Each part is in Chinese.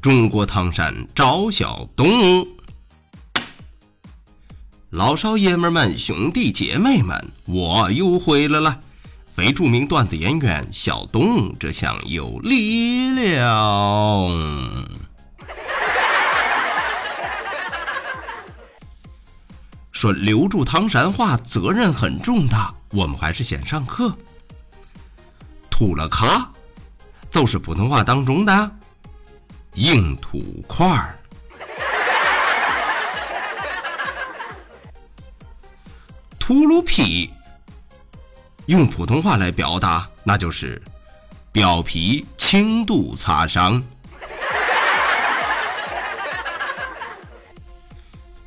中国唐山赵小东，老少爷们们、兄弟姐妹们，我又回来了。非著名段子演员小东，这厢有力量。说留住唐山话责任很重大，我们还是先上课。吐了卡，就是普通话当中的。硬土块儿，秃噜皮，用普通话来表达，那就是表皮轻度擦伤。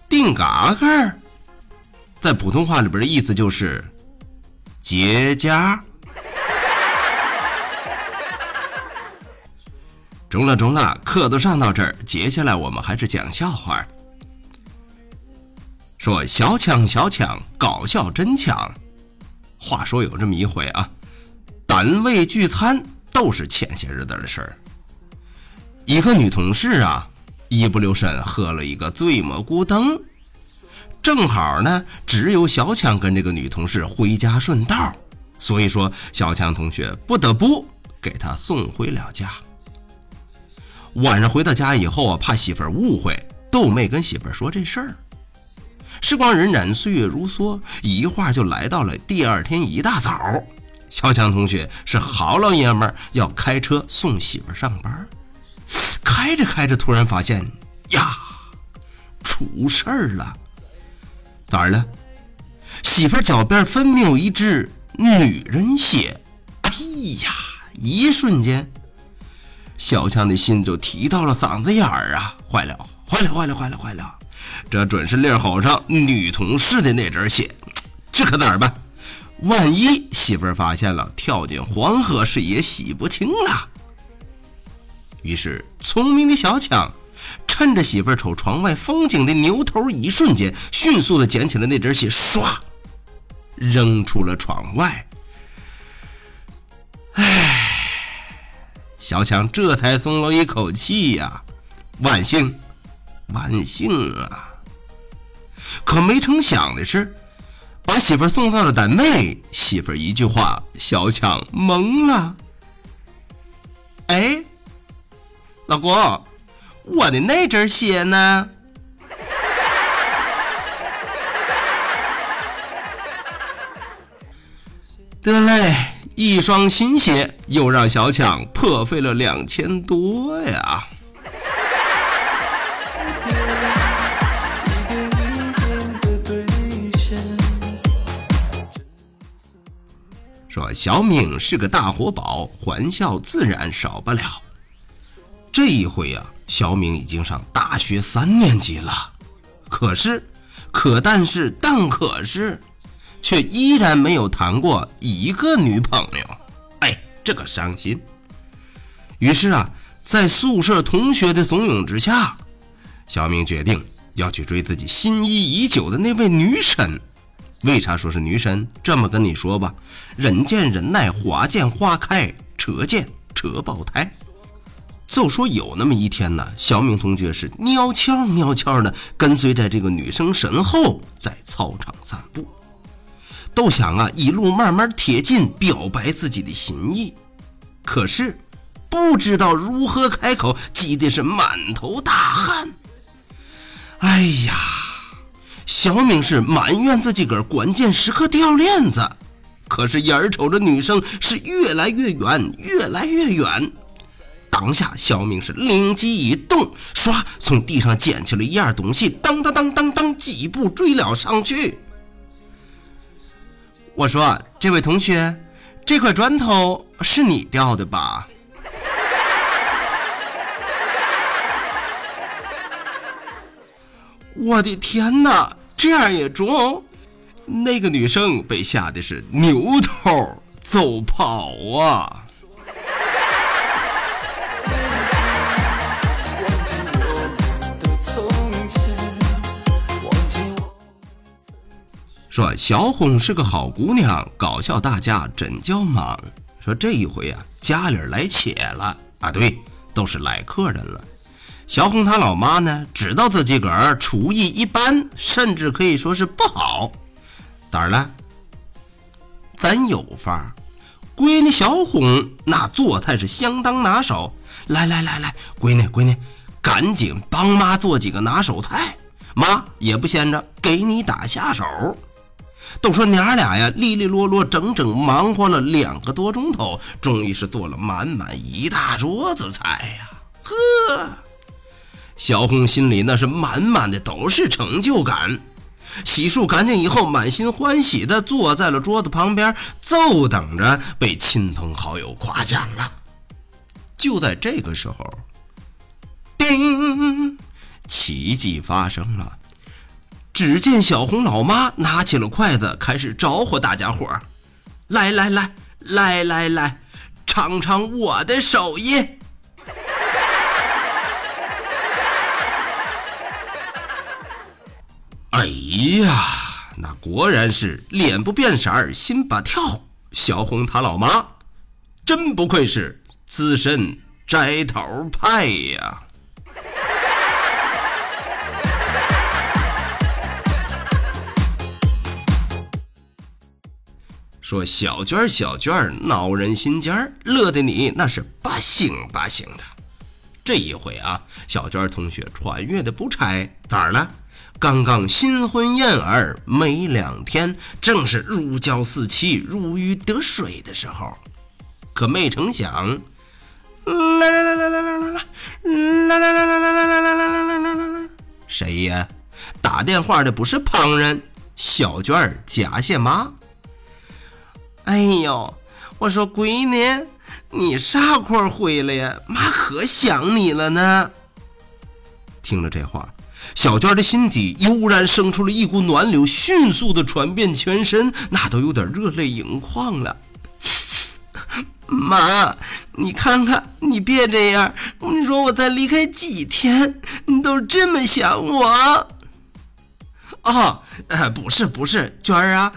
定嘎嘎，在普通话里边的意思就是结痂。中了中了，课都上到这儿，接下来我们还是讲笑话。说小强小强，搞笑真强。话说有这么一回啊，单位聚餐都是前些日子的事儿。一个女同事啊，一不留神喝了一个醉蘑菇灯，正好呢，只有小强跟这个女同事回家顺道，所以说小强同学不得不给她送回了家。晚上回到家以后啊，怕媳妇儿误会，都没跟媳妇儿说这事儿。时光荏苒，岁月如梭，一晃就来到了第二天一大早。小强同学是好老爷们儿，要开车送媳妇儿上班。开着开着，突然发现呀，出事儿了！咋儿了？媳妇儿脚边分明有一只女人血。哎呀，一瞬间。小强的心就提到了嗓子眼儿啊！坏了，坏了，坏了，坏了，坏了！这准是裂口上女同事的那针血，这可咋办？万一媳妇儿发现了，跳进黄河是也洗不清了。于是，聪明的小强趁着媳妇儿瞅窗外风景的牛头一瞬间，迅速的捡起了那针血，唰，扔出了窗外。小强这才松了一口气呀，万幸，万幸啊！可没成想的是，把媳妇送到了单位，媳妇一句话，小强懵了。哎，老公，我的那针血呢？得嘞。一双新鞋又让小强破费了两千多呀！说小敏是个大活宝，还笑自然少不了。这一回呀，小敏已经上大学三年级了，可是，可但是但可是。却依然没有谈过一个女朋友，哎，这个伤心。于是啊，在宿舍同学的怂恿之下，小明决定要去追自己心仪已久的那位女神。为啥说是女神？这么跟你说吧，人见人爱，花见花开，车见车爆胎。就说有那么一天呢，小明同学是蔫悄蔫悄的跟随在这个女生身后，在操场散步。都想啊，一路慢慢贴近，表白自己的心意，可是不知道如何开口，急的是满头大汗。哎呀，小敏是埋怨自己个关键时刻掉链子，可是眼瞅着女生是越来越远，越来越远。当下，小敏是灵机一动，唰，从地上捡起了一样东西，当当当当当，几步追了上去。我说：“这位同学，这块砖头是你掉的吧？” 我的天哪，这样也中？那个女生被吓得是扭头走跑啊！说小红是个好姑娘，搞笑大家真叫忙。说这一回啊，家里来且了啊，对，都是来客人了。小红她老妈呢，知道自己个儿厨艺一般，甚至可以说是不好。咋了？咱有法，闺女小红那做菜是相当拿手。来来来来，闺女闺女，赶紧帮妈做几个拿手菜，妈也不闲着，给你打下手。都说娘俩呀，利利落落，整整忙活了两个多钟头，终于是做了满满一大桌子菜呀！呵，小红心里那是满满的都是成就感。洗漱干净以后，满心欢喜地坐在了桌子旁边，就等着被亲朋好友夸奖了。就在这个时候，叮，奇迹发生了。只见小红老妈拿起了筷子，开始招呼大家伙儿：“来来来来来来，尝尝我的手艺。”哎呀，那果然是脸不变色儿心不跳。小红她老妈，真不愧是资深摘头派呀！说小娟儿小娟儿闹人心尖儿，乐得你那是不行不行的。这一回啊，小娟同学穿越的不差，咋了？刚刚新婚燕尔没两天，正是如胶似漆、如鱼得水的时候，可没成想，来来来来来来来来来来来来来来来来来来，谁呀？打电话的不是旁人，小娟儿假谢妈。哎呦，我说闺女，你啥会儿回来呀？妈可想你了呢。听了这话，小娟的心底悠然生出了一股暖流，迅速的传遍全身，那都有点热泪盈眶了。妈，你看看，你别这样。你说我再离开几天，你都这么想我？啊，呃，不是不是，娟儿啊。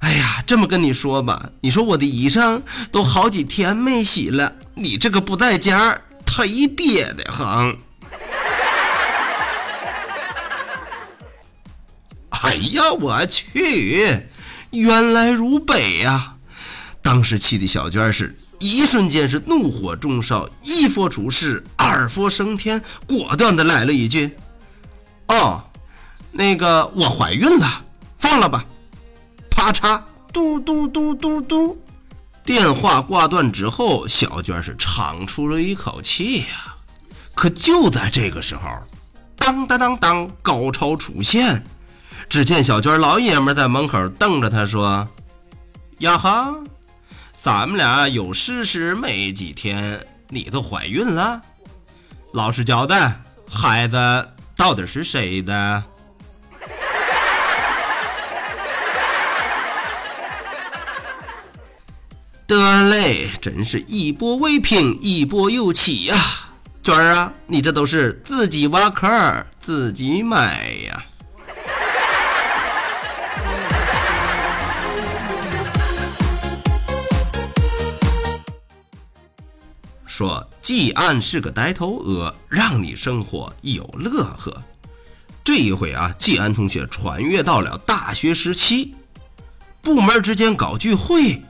哎呀，这么跟你说吧，你说我的衣裳都好几天没洗了，你这个不在家，忒憋得慌。哎呀，我去，原来如北呀！当时气的小娟是一瞬间是怒火中烧，一佛出世，二佛升天，果断的来了一句：“哦，那个我怀孕了，放了吧。”啪嚓，嘟嘟嘟嘟嘟，电话挂断之后，小娟是长出了一口气呀。可就在这个时候，当当当当，高潮出现。只见小娟老爷们在门口瞪着她说：“呀哈，咱们俩有事时没几天，你都怀孕了？老实交代，孩子到底是谁的？”得嘞，真是一波未平，一波又起呀！娟儿啊，你这都是自己挖坑自己埋呀！说季安是个呆头鹅，让你生活有乐呵。这一回啊，季安同学穿越到了大学时期，部门之间搞聚会。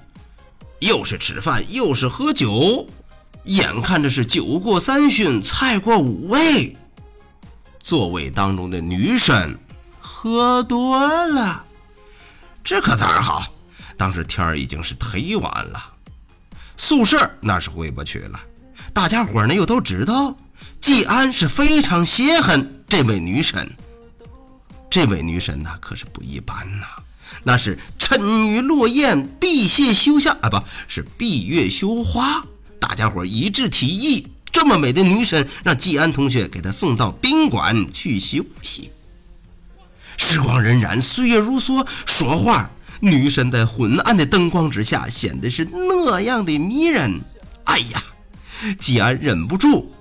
又是吃饭又是喝酒，眼看着是酒过三巡，菜过五味。座位当中的女神喝多了，这可咋好？当时天儿已经是忒晚了，宿舍那是回不去了。大家伙呢又都知道，季安是非常稀罕这位女神。这位女神呐，可是不一般呐。那是沉鱼落雁，闭月羞花啊，不是闭月羞花。大家伙一致提议，这么美的女神，让季安同学给她送到宾馆去休息。时光荏苒，岁月如梭，说话，女神在昏暗的灯光之下显得是那样的迷人。哎呀，季安忍不住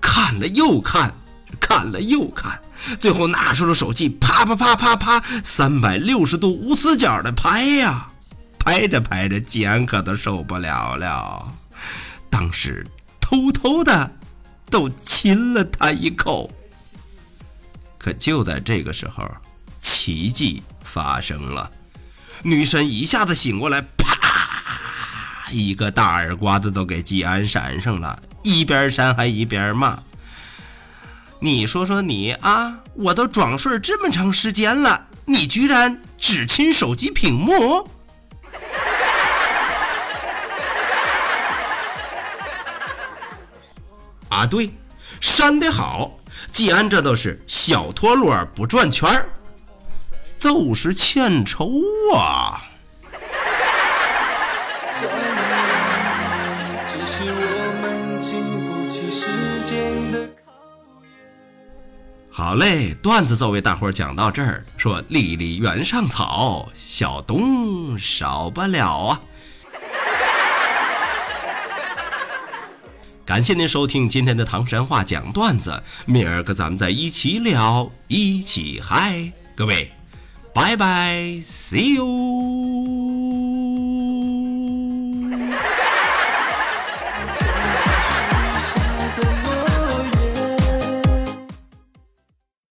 看了又看，看了又看，最后拿出了手机，啪啪啪啪啪，三百六十度无死角的拍呀，拍着拍着，吉安可都受不了了，当时偷偷的都亲了他一口。可就在这个时候。奇迹发生了，女神一下子醒过来，啪，一个大耳刮子都给季安扇上了，一边扇还一边骂：“你说说你啊，我都装睡这么长时间了，你居然只亲手机屏幕？” 啊，对，扇得好，季安这都是小陀螺不转圈儿。都是欠抽啊！我们经不起时间好嘞，段子就为大伙儿讲到这儿。说离离原上草，小东少不了啊！感谢您收听今天的唐山话讲段子，明儿个咱们再一起聊，一起嗨，各位。拜拜，See you。